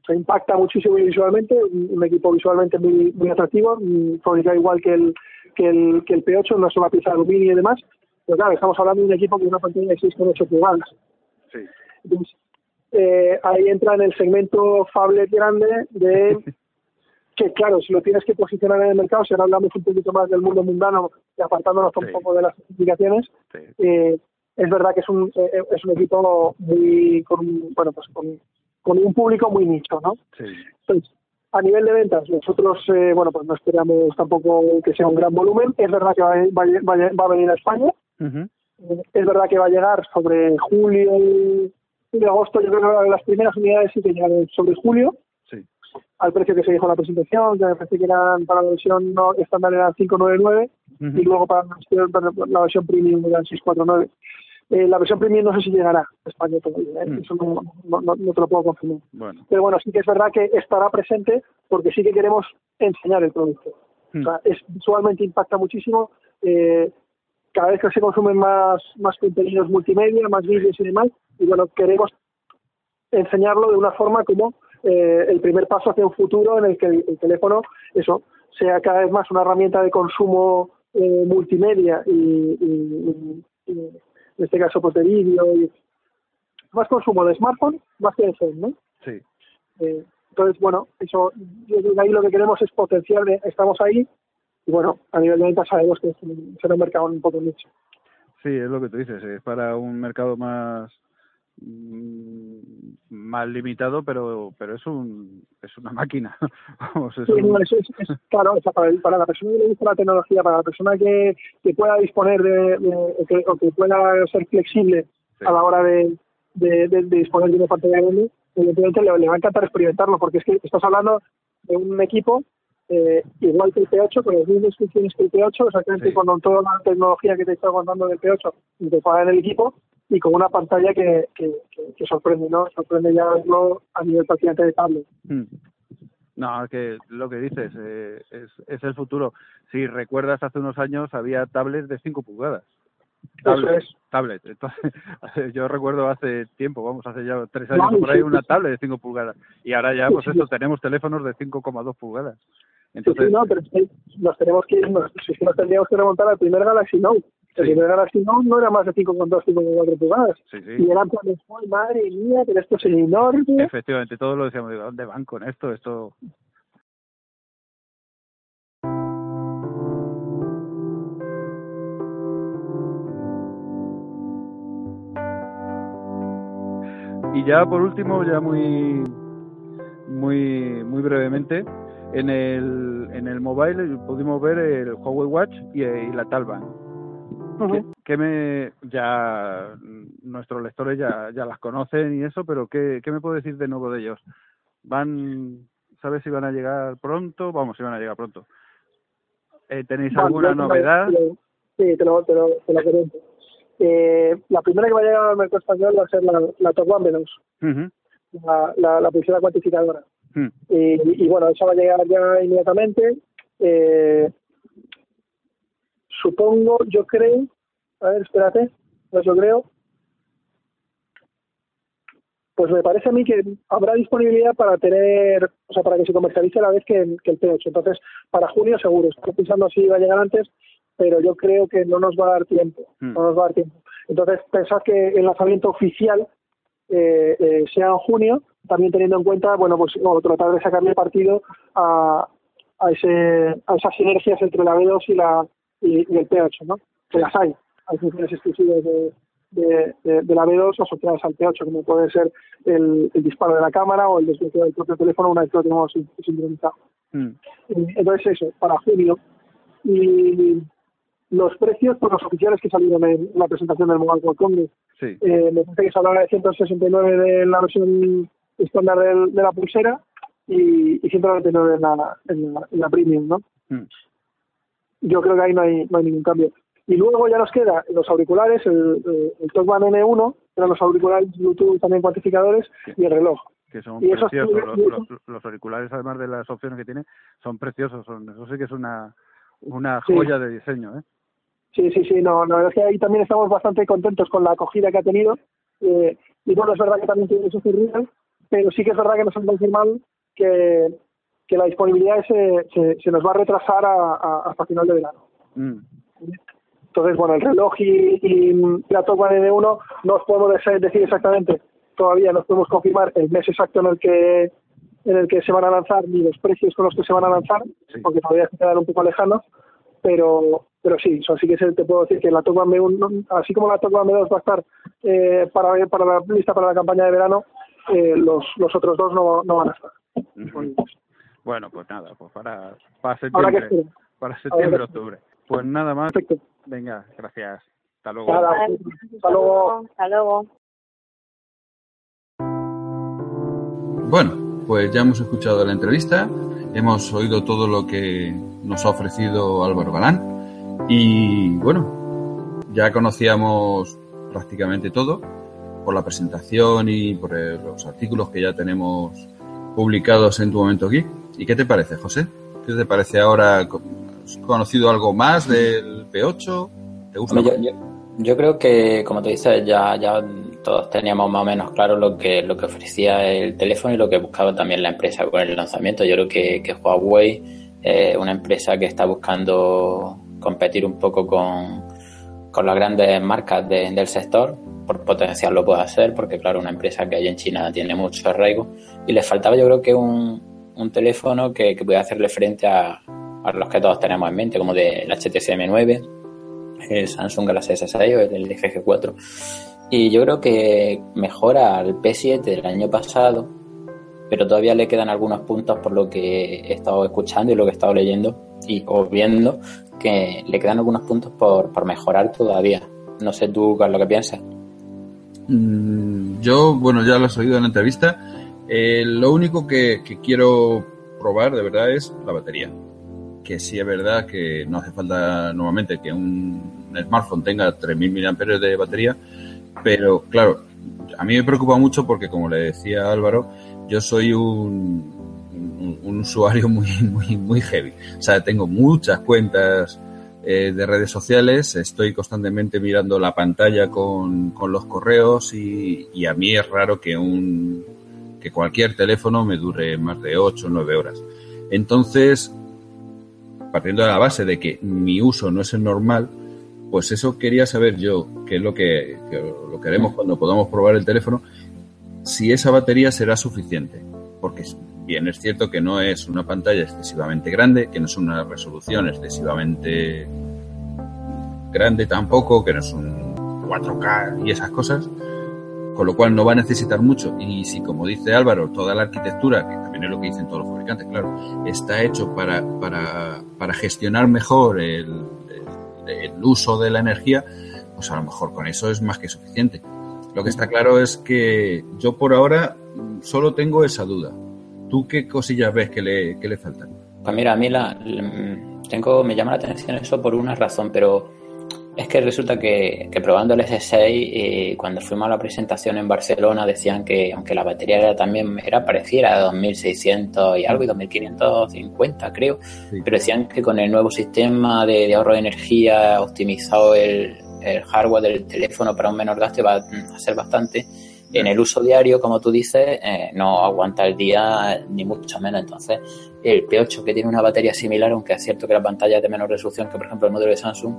se impacta muchísimo visualmente, un, equipo visualmente muy, muy atractivo, mm, fabricado igual que el, que el, que el P8, una sola pieza de aluminio y demás. Pero claro, estamos hablando de un equipo con una pantalla de 6,8 pulgadas. Sí. Entonces, eh, ahí entra en el segmento phablet grande de que claro, si lo tienes que posicionar en el mercado, si ahora hablamos un poquito más del mundo mundano y apartándonos un poco de las especificaciones, Sí. eh, es verdad que es un eh, es un equipo muy con un- bueno pues con, con un público muy nicho, ¿no? Sí. Entonces, a nivel de ventas, nosotros eh, bueno pues no esperamos tampoco que sea un gran volumen. Es verdad que va, a- va, va a- va a venir a España, eh, Es verdad que va a llegar sobre julio y agosto. Yo creo que las primeras unidades sí que llegan sobre julio. Al precio que se dijo en la presentación, que me parece que eran para la versión no estándar eran 599 Ujú. y luego para la versión, premium eran 649. Eh, la versión premium no sé si llegará a España todavía, ¿eh? Mm. eso no, no, no- no te lo puedo confirmar. Bueno. Pero bueno, sí que es verdad que estará presente porque sí que queremos enseñar el producto. Mm. O sea, es, visualmente impacta muchísimo. eh, cada vez que se consumen más, más contenidos multimedia, más vídeos y demás, y bueno, queremos enseñarlo de una forma como eh, el primer paso hacia un futuro en el que el, el teléfono, eso, sea cada vez más una herramienta de consumo eh, multimedia y, y- y- y en este caso pues de vídeo y más consumo de smartphone más que de phone, ¿no? Sí. Eh, entonces, bueno, eso, que ahí lo que queremos es potenciar, de- estamos ahí, y bueno, a nivel de ventas sabemos que será un mercado un poco nicho. Sí, es lo que tú dices, es para un mercado más más limitado, pero pero es un es una máquina. Vamos, es Sí, un- no, eso es, es- claro, o sea, para, el- para la persona que le gusta la tecnología, para la persona que, que pueda disponer de, que, o que pueda ser flexible Sí. a la hora de, de, de- de disponer de una pantalla grande, evidentemente le, le va a encantar experimentarlo, porque es que estás hablando de un equipo eh, igual que el P8, con las mismas funciones que el P8, exactamente Sí. con toda la tecnología que te está contando del P8 integrada en el equipo y con una pantalla que, que, que- que sorprende, ¿no? Sorprende ya verlo a nivel prácticamente de tablet. Mm. No, es que lo que dices eh, es, es el futuro. Si recuerdas, hace unos años había tablets de 5 pulgadas. Tablet, es. tablet. Entonces, yo recuerdo hace tiempo, vamos, hace ya tres años Vale, por ahí, sí, una sí. tablet de 5 pulgadas. Y ahora ya, pues sí. eso, tenemos teléfonos de 5,2 pulgadas. Entonces, sí, no, pero nos tenemos que ir, nos, si nos tendríamos que remontar al primer Galaxy Note. El Sí. primer Galaxy Note no era más de 5,2, 5,4 pulgadas. Sí, sí. Y eran planes, ¡ay, madre mía, pero esto es enorme! Efectivamente, todos lo decíamos, ¿de dónde van con esto? Esto Y ya por último, ya muy muy muy brevemente, en el en el mobile pudimos ver el Huawei Watch y, y la Talban. ¿Qué, qué me ya nuestros lectores ya ya las conocen y eso, pero qué qué me puedo decir de nuevo de ellos? Van ¿Sabes si van a llegar pronto? Vamos, si van a llegar pronto. Eh, ¿Tenéis alguna novedad? Sí, te lo, te lo, te lo comento. Eh, la primera que va a llegar al mercado español va a ser la, la Top One B2, Ujú, la, la, la pulsera cuantificadora. mm, Y, y bueno, esa va a llegar ya inmediatamente. Eh, supongo, yo creo, a ver, espérate, pues yo creo, pues me parece a mí que habrá disponibilidad para tener, o sea, para que se comercialice a la vez que, el- que el P8. Entonces, para junio seguro, estoy pensando si va a llegar antes, pero yo creo que no nos va a dar tiempo, Mm. no nos va a dar tiempo. Entonces, pensad que el lanzamiento oficial eh, eh, sea en junio, también teniendo en cuenta, bueno, pues o tratar de sacarle partido a, a, ese, a esas sinergias entre la B2 y, la, y, y el P8, ¿no? Que las hay, hay funciones exclusivas de, de, de- de la B2 asociadas al P8, como puede ser el, el disparo de la cámara o el desbloqueo del propio teléfono una vez que lo tenemos sin- sincronizado. mm. Entonces eso, para junio. Y los precios, pues los oficiales que salieron en la presentación del Mobile World Congress, Sí. eh, me parece que se hablaba de 169 de la versión estándar de la pulsera y, y 199 en la, en la, en la premium, ¿no? Mm. Yo creo que ahí no hay, no hay ningún cambio. Y luego ya nos queda los auriculares, el, el, el Talk One N1, que eran los auriculares Bluetooth también cuantificadores, y el reloj. que son Y preciosos. Los, los- los auriculares, además de las opciones que tiene, son preciosos. Son, eso sí que es una, una Sí. joya de diseño. ¿eh? Sí, sí, sí, no, la verdad es que ahí también estamos bastante contentos con la acogida que ha tenido. Eh, y bueno, es verdad que también tiene su real, pero sí que es verdad que nos han confirmado que, que la disponibilidad se, se, se nos va a retrasar a, a- hasta final de verano. Mm. Entonces, bueno, el reloj y, y la One N1 no os podemos decir exactamente, todavía no os podemos confirmar el mes exacto en el que en el que se van a lanzar ni los precios con los que se van a lanzar, Sí. porque todavía se quedan un poco lejanos, pero pero sí, eso sí que se- te puedo decir que la One B1, así como la One B2 va a estar eh, para, para la lista para la campaña de verano, eh, los, los otros dos no, no van a estar. Ujú. Bueno, pues nada, pues para, para septiembre. Para septiembre, octubre. Pues nada más. Perfecto. Venga, gracias. Hasta luego. Hasta luego. Hasta luego. Bueno, pues ya hemos escuchado la entrevista, hemos oído todo lo que nos ha ofrecido Álvaro Galán y bueno, ya conocíamos prácticamente todo por la presentación y por los artículos que ya tenemos publicados en tu momento aquí. ¿Y qué te parece, José? ¿Qué te parece ahora? ¿Has conocido algo más del P8? ¿Te gusta? Yo, yo, yo creo que, como tú dices, ya, ya todos teníamos más o menos claro lo que, lo que ofrecía el teléfono y lo que buscaba también la empresa con el lanzamiento. Yo creo que, que Huawei es una empresa que está buscando competir un poco con, con las grandes marcas de- del sector. Por potencial lo puede hacer, porque claro, una empresa que hay en China tiene mucho arraigo. Y le faltaba yo creo que un, un teléfono que, que hacerle frente a, a los que todos tenemos en mente, como del HTC M9, el Samsung Galaxy S6 o el LG G4. Y yo creo que mejora al P7 del año pasado, pero todavía le quedan algunos puntos por lo que he estado escuchando y lo que he estado leyendo y o viendo, que le quedan algunos puntos por, por mejorar todavía. No sé tú qué lo que piensas. Mm, Yo, bueno, ya lo has oído en la entrevista. Eh, lo único que, quiero probar de verdad es la batería. Que sí es verdad que no hace falta normalmente que un smartphone tenga 3.000 mAh de batería, pero claro, a mí me preocupa mucho porque, como le decía Álvaro, yo soy un usuario muy, muy, muy heavy. O sea, tengo muchas cuentas eh, de redes sociales, estoy constantemente mirando la pantalla con, con los correos y, y, a mí es raro que un que cualquier teléfono me dure más de 8 o 9 horas. Entonces, partiendo de la base de que mi uso no es el normal, Pues eso quería saber yo, que es lo que, lo que haremos cuando podamos probar el teléfono, si esa batería será suficiente. Porque bien es cierto que no es una pantalla excesivamente grande, que no es una resolución excesivamente grande tampoco, que no es un 4K y esas cosas, con lo cual no va a necesitar mucho. Y si, como dice Álvaro, toda la arquitectura, que también es lo que dicen todos los fabricantes, claro, está hecho para, para, para gestionar mejor el, el uso de la energía, pues a lo mejor con eso es más que suficiente. Lo que está claro es que yo por ahora solo tengo esa duda. ¿Tú qué cosillas ves que le, que le faltan? Pues mira, a mí la, tengo, me llama la atención eso por una razón, pero es que resulta que, probando el S6, eh, cuando fuimos a la presentación en Barcelona, decían que aunque la batería era también era parecida a 2600 y algo y 2550, creo, pero decían que con el nuevo sistema de, ahorro de energía optimizado el, hardware del teléfono para un menor gasto va a ser bastante. En el uso diario, como tú dices, eh, no aguanta el día ni mucho menos. Entonces, el P8 que tiene una batería similar, aunque es cierto que la pantalla es de menor resolución que, por ejemplo, el modelo de Samsung,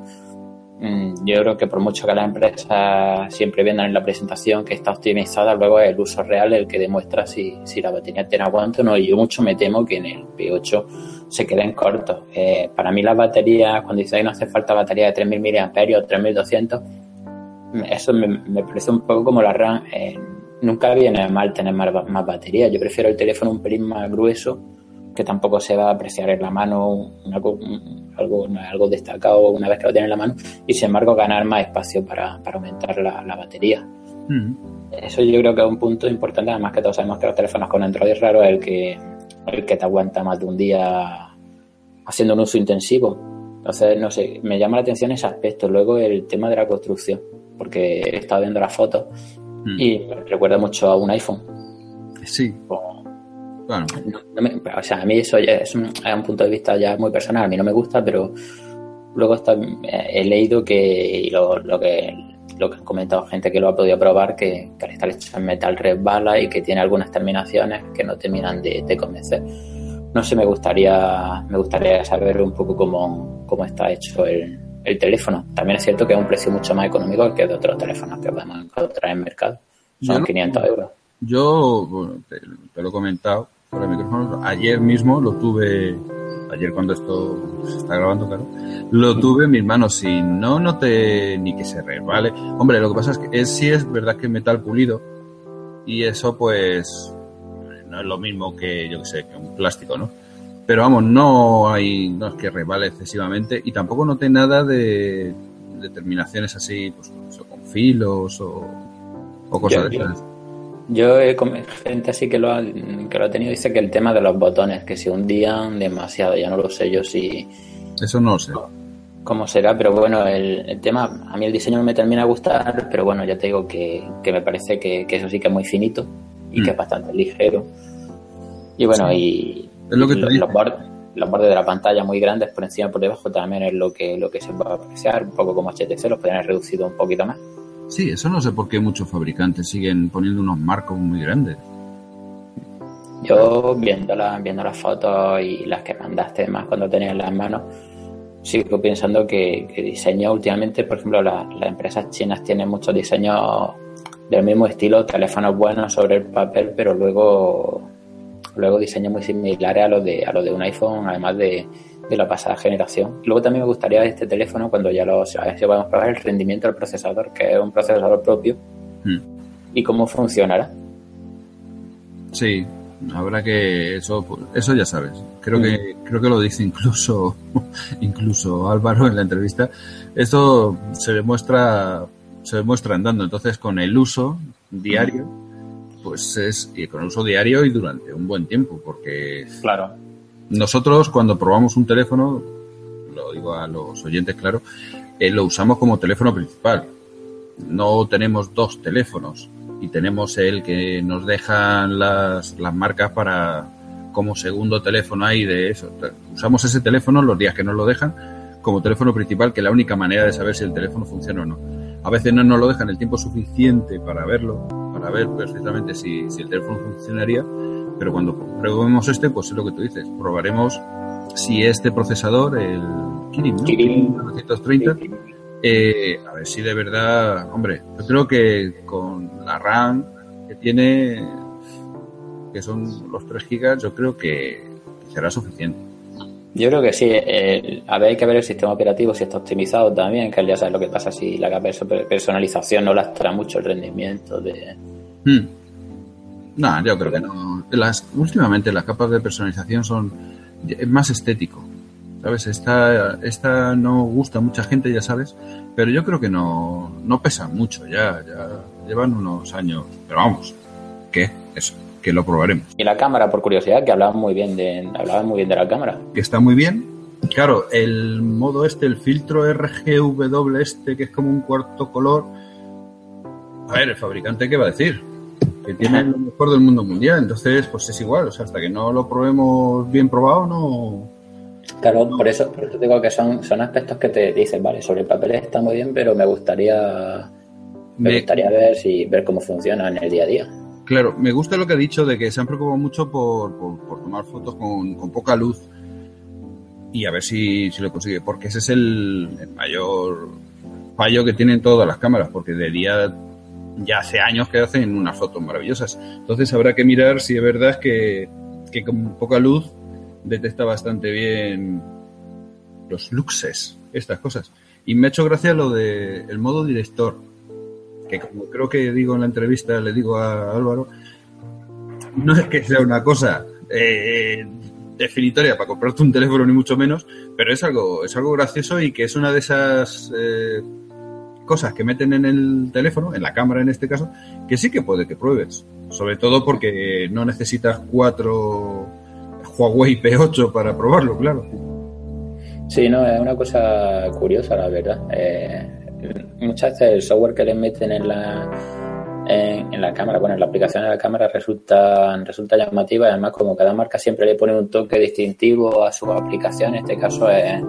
yo creo que por mucho que las empresas siempre vendan en la presentación que está optimizada, luego es el uso real el que demuestra si, si la batería tiene aguante o no. Y yo mucho me temo que en el P8 se queden cortos. Eh, para mí las baterías, cuando dice que no hace falta batería de 3.000 mAh o 3.200, eso me, parece un poco como la RAM. Eh, nunca viene mal tener más, más batería. Yo prefiero el teléfono un pelín más grueso que tampoco se va a apreciar en la mano algo, algo destacado una vez que lo tiene en la mano y sin embargo ganar más espacio para, aumentar la, batería. Mm. Eso yo creo que es un punto importante, además que todos sabemos que los teléfonos con Android raro es el que, el que te aguanta más de un día haciendo un uso intensivo. Entonces, no sé, me llama la atención ese aspecto. Luego el tema de la construcción, porque he estado viendo las fotos mm. y recuerda mucho a un iPhone. Sí o sea, a mí eso es un, punto de vista ya muy personal, a mí no me gusta, pero luego está, he leído que lo, lo que lo que han comentado gente que lo ha podido probar, que, que al estar hecho en metal resbala y que tiene algunas terminaciones que no terminan de, convencer. No sé, me gustaría, me gustaría saber un poco cómo, cómo está hecho el, el teléfono. También es cierto que es un precio mucho más económico que de otros teléfonos que podemos encontrar en el mercado. Son 500 euros. Yo, bueno, te, lo he comentado, Ayer mismo lo tuve, ayer cuando esto se está grabando, claro, lo tuve en mis manos y no noté ni que se resbale. Hombre, lo que pasa es que es, sí es verdad que es metal pulido y eso pues no es lo mismo que, yo que sé, que un plástico, ¿no? Pero vamos, no hay, no es que resbale excesivamente y tampoco noté nada de, terminaciones así, pues con filos o, o cosas de esas. Yo he gente así que lo, ha, que lo ha tenido, dice que el tema de los botones, que se hundían demasiado, ya no lo sé yo si... Eso no lo sé. Cómo será, pero bueno, el, tema, a mí el diseño no me termina a gustar, pero bueno, ya te digo que, me parece que, eso sí que es muy finito y que es mm. bastante ligero. Y bueno, y, los, bordes, los bordes de la pantalla muy grandes por encima y por debajo también es lo que, lo que se va a apreciar, un poco como HTC, los podrían haber reducido un poquito más. Sí, eso no sé por qué muchos fabricantes siguen poniendo unos marcos muy grandes. Yo viendo, viendo las fotos y las que mandaste más cuando tenías las manos, sigo pensando que, diseño últimamente, por ejemplo, las empresas chinas tienen muchos diseños del mismo estilo, teléfonos buenos sobre el papel, pero luego luego diseños muy similares a los de a los de un iPhone, además de, de la pasada generación. Luego también me gustaría este teléfono, cuando ya lo a ver si podemos probar el rendimiento del procesador, que es un procesador propio, hmm. y cómo funcionará. Sí, habrá que eso eso ya sabes. Creo que hmm. creo que lo dice incluso incluso Álvaro en la entrevista. Esto se demuestra se demuestra andando, entonces con el uso diario pues es y con el uso diario y durante un buen tiempo porque claro nosotros cuando probamos un teléfono, lo digo a los oyentes, claro, eh, lo usamos como teléfono principal. No tenemos dos teléfonos y tenemos el que nos dejan las, las marcas para como segundo teléfono ahí de eso. Usamos ese teléfono los días que nos lo dejan como teléfono principal, que es la única manera de saber si el teléfono funciona o no. A veces no nos lo dejan el tiempo suficiente para verlo, para ver perfectamente si, si el teléfono funcionaría, pero cuando probemos este, pues es lo que tú dices, probaremos si este procesador, el Kirin, ¿no? 930, Eh, a ver si de verdad, hombre, yo creo que con la RAM que tiene, que son los 3 gigas, yo creo que será suficiente. Yo creo que sí. Eh, a ver, hay que ver el sistema operativo si está optimizado también, que ya sabes lo que pasa si la personalización no lastra mucho el rendimiento de... Hmm. No, yo creo que no. Las, últimamente las capas de personalización son es más estético. ¿Sabes? Esta, esta no gusta a mucha gente, ya sabes, pero yo creo que no, no pesa mucho, ya, ya llevan unos años. Pero vamos, ¿qué? Eso, que lo probaremos. Y la cámara, por curiosidad, que hablaban muy bien de, hablaban muy bien de la cámara. Que está muy bien. Claro, el modo este, el filtro RGW este, que es como un cuarto color. A ver, el fabricante, ¿qué va a decir? Que tiene lo mejor del mundo mundial. Entonces, pues es igual. O sea, hasta que no lo probemos bien probado, no Claro, por eso, por eso digo que son, son aspectos que te dicen, vale, sobre el papel está muy bien, pero me gustaría me, gustaría ver si ver cómo funciona en el día a día. Claro, me gusta lo que ha dicho de que se han preocupado mucho por, por, tomar fotos con, poca luz y a ver si, si lo consigue, porque ese es el, mayor fallo que tienen todas las cámaras, porque de día ya hace años que hacen unas fotos maravillosas. Entonces habrá que mirar si es verdad que, que con poca luz detecta bastante bien los luxes, estas cosas. Y me ha hecho gracia lo de el modo director, que como creo que digo en la entrevista, le digo a Álvaro, no es que sea una cosa eh, definitoria para comprarte un teléfono ni mucho menos, pero es algo, es algo gracioso y que es una de esas eh, cosas que meten en el teléfono, en la cámara en este caso, que sí que puede que pruebes. Sobre todo porque no necesitas cuatro Huawei P8 para probarlo, claro. Sí, no, es una cosa curiosa, la verdad. Eh, muchas veces el software que le meten en la, en, la cámara, bueno, en la aplicación de la cámara resulta, resulta llamativa además como cada marca siempre le pone un toque distintivo a su aplicación, en este caso es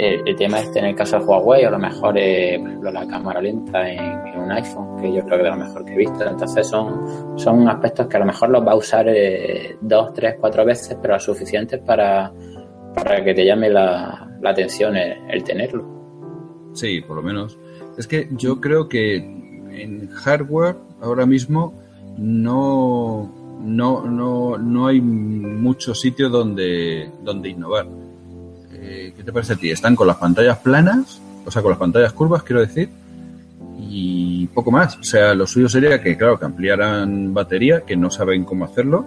el, tema este en el caso de Huawei, a lo mejor ejemplo, la cámara lenta en, un iPhone, que yo creo que es lo mejor que he visto. Entonces son, son aspectos que a lo mejor los va a usar eh, dos, tres, cuatro veces, pero suficientes para, para que te llame la, atención el, tenerlo. Sí, por lo menos. Es que yo creo que en hardware ahora mismo no, no, no, no hay mucho sitio donde, donde innovar eh, ¿qué te parece a ti? Están con las pantallas planas, o sea, con las pantallas curvas, quiero decir, y poco más. O sea, lo suyo sería que, claro, que ampliaran batería, que no saben cómo hacerlo,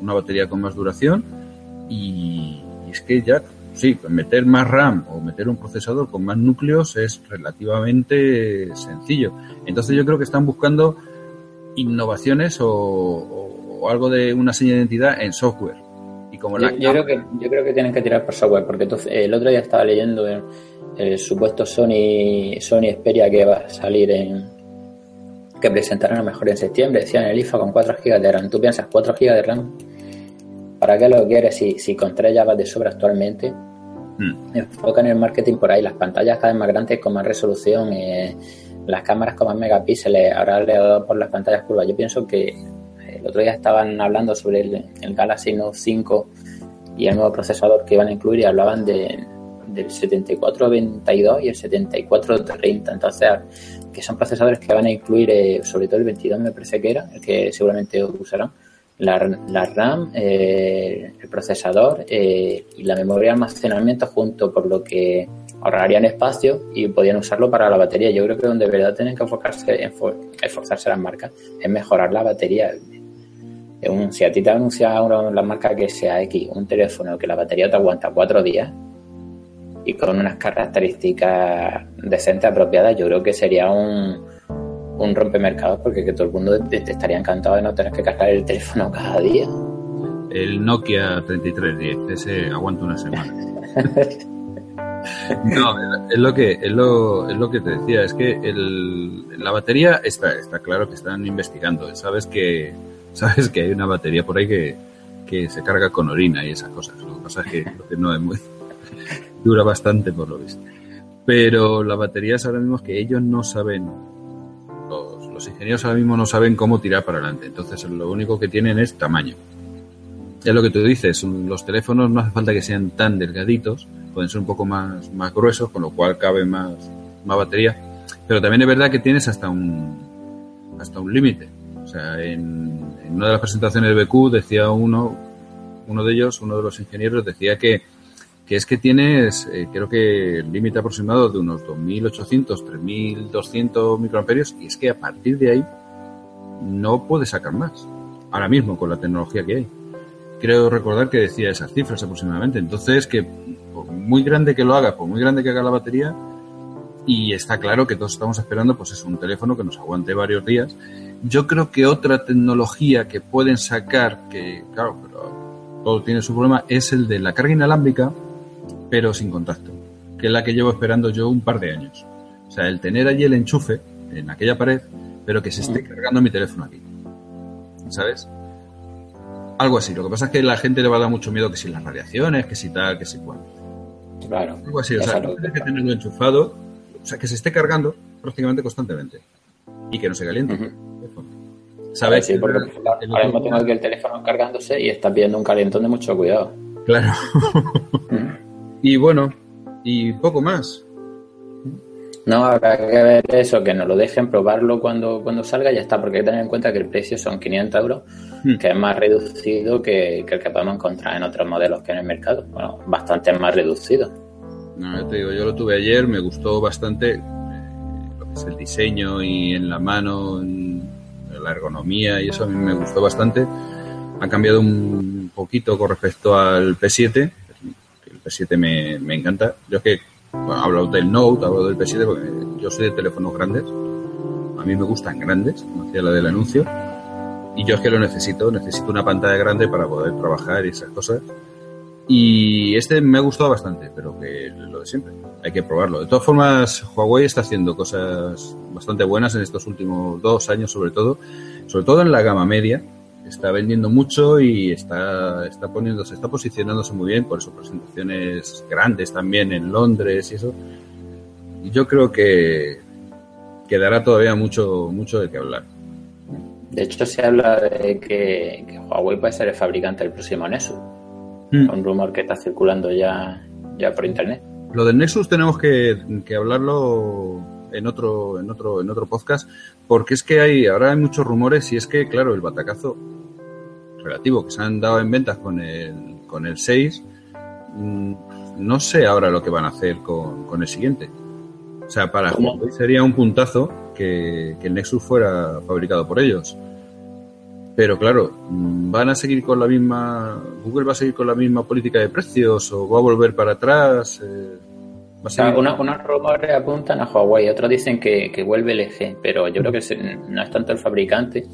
una batería con más duración, y, es que ya, sí, meter más RAM o meter un procesador con más núcleos es relativamente sencillo. Entonces yo creo que están buscando innovaciones o algo de una señal de identidad en software yo, creo que, yo creo que tienen que tirar por software, porque el otro día estaba leyendo el, supuesto Sony, Sony Xperia que va a salir en que presentarán a lo mejor en septiembre, decían el IFA con 4 GB de RAM. Tú piensas 4 GB de RAM, ¿para qué lo quieres si, si con 3 ya vas de sobra actualmente? Hmm. Enfocan el marketing por ahí, las pantallas cada vez más grandes con más resolución, eh, las cámaras con más megapíxeles, ahora le he dado por las pantallas curvas. Yo pienso que el otro día estaban hablando sobre el, Galaxy Note 5 y el nuevo procesador que iban a incluir y hablaban de, del 7422 y el 7430. Entonces, que son procesadores que van a incluir, eh, sobre todo el 22 me parece que era, el que seguramente usarán, la, RAM, eh, el procesador eh, y la memoria de almacenamiento junto, por lo que ahorrarían espacio y podían usarlo para la batería. Yo creo que donde de verdad tienen que enfocarse, esforzarse las marcas es mejorar la batería si a ti te anuncia la marca que sea X, un teléfono que la batería te aguanta cuatro días y con unas características decentes apropiadas, yo creo que sería un, un rompemercados porque que todo el mundo te, estaría encantado de no tener que cargar el teléfono cada día. El Nokia 3310, ese aguanta una semana. no, es lo que es lo, es lo que te decía, es que el, la batería está, está claro que están investigando. Sabes que sabes que hay una batería por ahí que, se carga con orina y esas cosas. Lo que pasa es que, no dura bastante por lo visto. Pero la batería es ahora mismo que ellos no saben, los, los ingenieros ahora mismo no saben cómo tirar para adelante. Entonces lo único que tienen es tamaño. Es lo que tú dices, los teléfonos no hace falta que sean tan delgaditos, pueden ser un poco más, más gruesos, con lo cual cabe más, más batería, pero también es verdad que tienes hasta un hasta un límite. O sea, en, una de las presentaciones de BQ decía uno, uno de ellos, uno de los ingenieros, decía que, que es que tienes, eh, creo que el límite aproximado de unos 2.800, 3.200 microamperios, y es que a partir de ahí no puedes sacar más. Ahora mismo, con la tecnología que hay. Creo recordar que decía esas cifras aproximadamente. Entonces, que por muy grande que lo haga, por muy grande que haga la batería, y está claro que todos estamos esperando, pues es un teléfono que nos aguante varios días. Yo creo que otra tecnología que pueden sacar, que claro, pero todo tiene su problema, es el de la carga inalámbrica, pero sin contacto, que es la que llevo esperando yo un par de años. O sea, el tener allí el enchufe en aquella pared, pero que se esté cargando mi teléfono aquí. ¿Sabes? Algo así. Lo que pasa es que la gente le va a dar mucho miedo que si las radiaciones, que si tal, que si cual. Claro. Algo así. O sea, tienes que tenerlo enchufado, o sea, que se esté cargando prácticamente constantemente y que no se caliente. ¿Sabes? Sí, porque ahora mismo tengo aquí el teléfono cargándose y está pidiendo un calentón de mucho cuidado. Claro. y bueno, y poco más. No, habrá que ver eso, que nos lo dejen probarlo cuando, cuando salga y ya está, porque hay que tener en cuenta que el precio son 500 euros, hmm. que es más reducido que, el que podemos encontrar en otros modelos que en el mercado. Bueno, bastante más reducido. No, yo te digo, yo lo tuve ayer, me gustó bastante eh, lo que es el diseño y en la mano, en la ergonomía y eso a mí me gustó bastante. Ha cambiado un poquito con respecto al P7, el P7 me, me encanta. Yo es que bueno, hablo del Note, hablo del P7, porque yo soy de teléfonos grandes. A mí me gustan grandes, como decía la del anuncio. Y yo es que lo necesito, necesito una pantalla grande para poder trabajar y esas cosas. Y este me ha gustado bastante, pero que lo de siempre, hay que probarlo. De todas formas, Huawei está haciendo cosas bastante buenas en estos últimos dos años, sobre todo, sobre todo en la gama media, está vendiendo mucho y está, está poniéndose, está posicionándose muy bien, por eso presentaciones grandes también en Londres y eso. Y yo creo que quedará todavía mucho, mucho de qué hablar. De hecho, se habla de que, Huawei puede ser el fabricante del próximo Nexus. Mm. Un rumor que está circulando ya, ya por internet. Lo del Nexus tenemos que, que hablarlo en otro, en otro, en otro podcast, porque es que hay, ahora hay muchos rumores y es que, claro, el batacazo relativo que se han dado en ventas con el, con el 6, mm, no sé ahora lo que van a hacer con, el siguiente. O sea, para Huawei sería un puntazo que, que el Nexus fuera fabricado por ellos. Pero claro, ¿van a seguir con la misma, Google va a seguir con la misma política de precios o va a volver para atrás? Eh, unos rumores apuntan a Huawei, otros dicen que, vuelve el eje, pero yo creo que no es tanto el fabricante,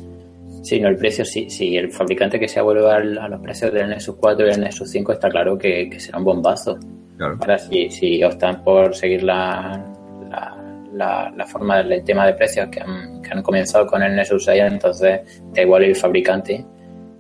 sino el precio. Si, si el fabricante que se vuelve a, a los precios del Nexus 4 y el Nexus 5, está claro que, será un bombazo. Ahora, si, si optan por seguir la, la, forma del tema de precios que han, que han comenzado con el Nexus 6, entonces da igual el fabricante.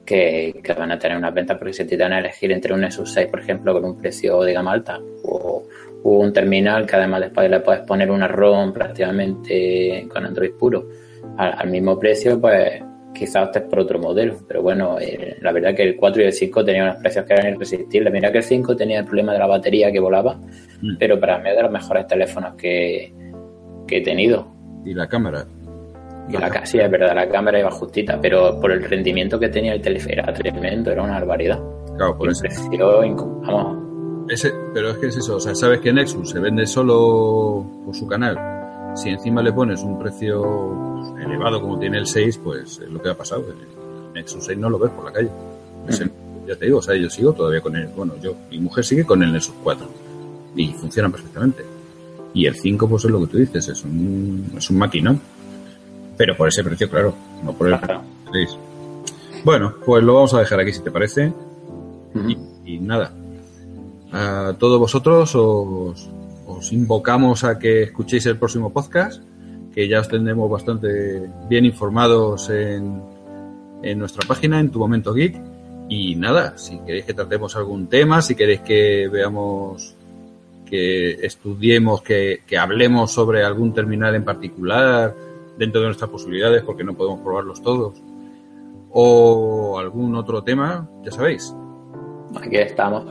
Que, que, van a tener una venta porque si te dan a elegir entre un Nexus 6, por ejemplo, con un precio de gama alta o, un terminal que además después le puedes poner una ROM prácticamente con Android puro al, mismo precio, pues quizás optes por otro modelo. Pero bueno, eh, la verdad que el 4 y el 5 tenían unos precios que eran irresistibles. Mira que el 5 tenía el problema de la batería que volaba, mm. pero para mí es de los mejores teléfonos que, he tenido. ¿Y la cámara? Y la, sí, es verdad, la cámara iba justita, pero por el rendimiento que tenía el teléfono era tremendo, era una barbaridad. Claro, por eso. vamos, pero es que es eso, o sea, sabes que Nexus se vende solo por su canal. Si encima le pones un precio elevado como tiene el 6, pues es lo que ha pasado. El Nexus 6 no lo ves por la calle. ya te digo, o sea, yo sigo todavía con él. Bueno, yo, mi mujer sigue con el Nexus 4 y funciona perfectamente. Y el 5, pues es lo que tú dices, es un, es un maquinón. Pero por ese precio, claro, no por el 6. Bueno, pues lo vamos a dejar aquí si te parece. y nada, a todos vosotros os, invocamos a que escuchéis el próximo podcast, que ya os tendremos bastante bien informados en, en nuestra página, en Tu Momento Geek. Y nada, si queréis que tratemos algún tema, si queréis que veamos, que estudiemos, que, que hablemos sobre algún terminal en particular dentro de nuestras posibilidades, porque no podemos probarlos todos, o algún otro tema, ya sabéis. Aquí estamos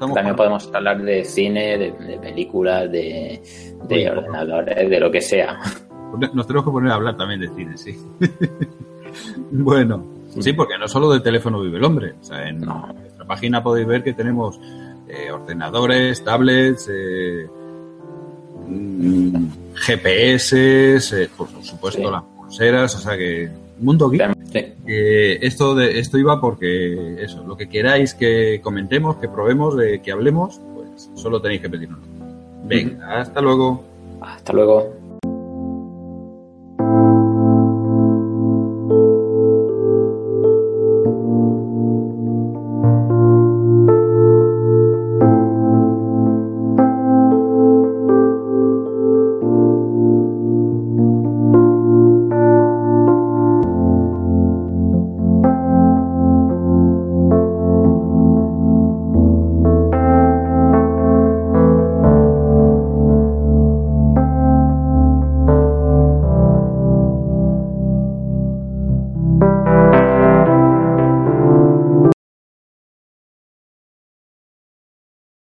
También podemos hablar de cine, de, películas, de, de ordenadores, de lo que sea. Nos tenemos que poner a hablar también de cine, sí. bueno, sí, porque no solo de teléfono vive el hombre. O sea, en nuestra página podéis ver que tenemos eh, ordenadores, tablets, eh, mm, GPS, eh, por supuesto las pulseras, o sea que mundo geek. esto de esto iba porque eso, lo que queráis que comentemos, que probemos, que hablemos, pues solo tenéis que pedirnos. Venga, hasta luego. Hasta luego.